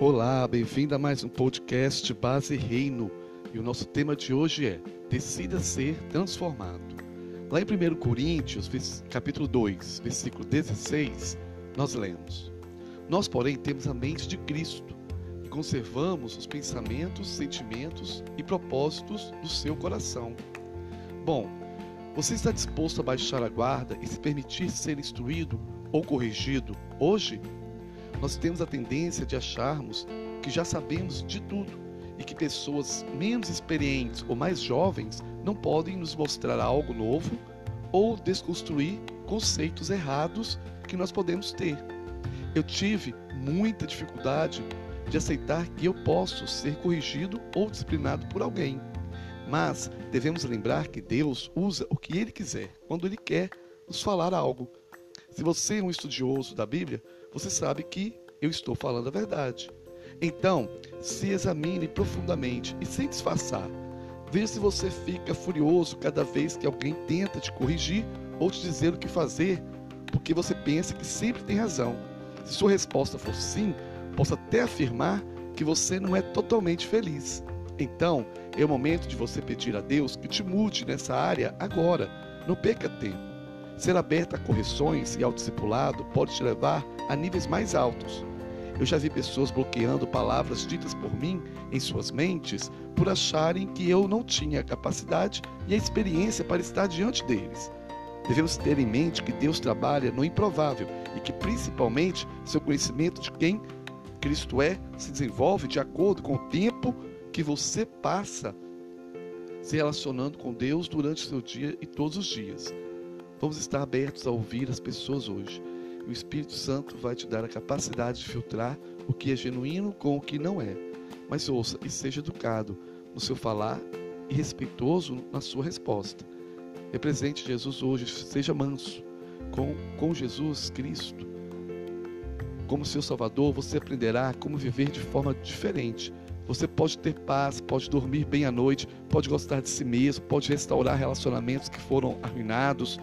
Olá, bem-vindo a mais um podcast Base Reino. E o nosso tema de hoje é Decida ser transformado. Lá em 1 Coríntios, capítulo 2, versículo 16, nós lemos: Nós, porém, temos a mente de Cristo e conservamos os pensamentos, sentimentos e propósitos do seu coração. Bom, você está disposto a baixar a guarda e se permitir ser instruído ou corrigido hoje? Nós temos a tendência de acharmos que já sabemos de tudo e que pessoas menos experientes ou mais jovens não podem nos mostrar algo novo ou desconstruir conceitos errados que nós podemos ter. Eu tive muita dificuldade de aceitar que eu posso ser corrigido ou disciplinado por alguém. Mas devemos lembrar que Deus usa o que Ele quiser, quando Ele quer nos falar algo. Se você é um estudioso da Bíblia, você sabe que eu estou falando a verdade. Então, se examine profundamente e sem disfarçar. Veja se você fica furioso cada vez que alguém tenta te corrigir ou te dizer o que fazer, porque você pensa que sempre tem razão. Se sua resposta for sim, posso até afirmar que você não é totalmente feliz. Então, é o momento de você pedir a Deus que te mude nessa área agora. Não perca tempo. Ser aberto a correções e ao discipulado pode te levar a níveis mais altos. Eu já vi pessoas bloqueando palavras ditas por mim em suas mentes por acharem que eu não tinha a capacidade e a experiência para estar diante deles. Devemos ter em mente que Deus trabalha no improvável e que, principalmente, seu conhecimento de quem Cristo é se desenvolve de acordo com o tempo que você passa se relacionando com Deus durante seu dia e todos os dias. Vamos estar abertos a ouvir as pessoas hoje. O Espírito Santo vai te dar a capacidade de filtrar o que é genuíno com o que não é. Mas ouça e seja educado no seu falar e respeitoso na sua resposta. Represente Jesus hoje, seja manso. Com, com Jesus Cristo como seu Salvador, você aprenderá como viver de forma diferente você pode ter paz, pode dormir bem à noite, pode gostar de si mesmo, pode restaurar relacionamentos que foram arruinados.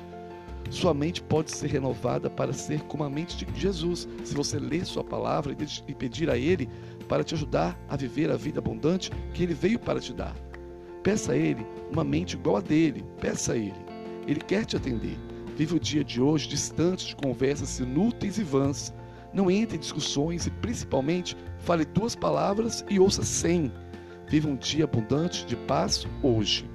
Sua mente pode ser renovada para ser como a mente de Jesus, se você ler Sua palavra e pedir a Ele para te ajudar a viver a vida abundante que Ele veio para te dar. Peça a Ele uma mente igual a dele, peça a Ele. Ele quer te atender. Vive o dia de hoje distante de conversas inúteis e vãs não entre em discussões e, principalmente, fale duas palavras e ouça cem. Viva um dia abundante de paz hoje.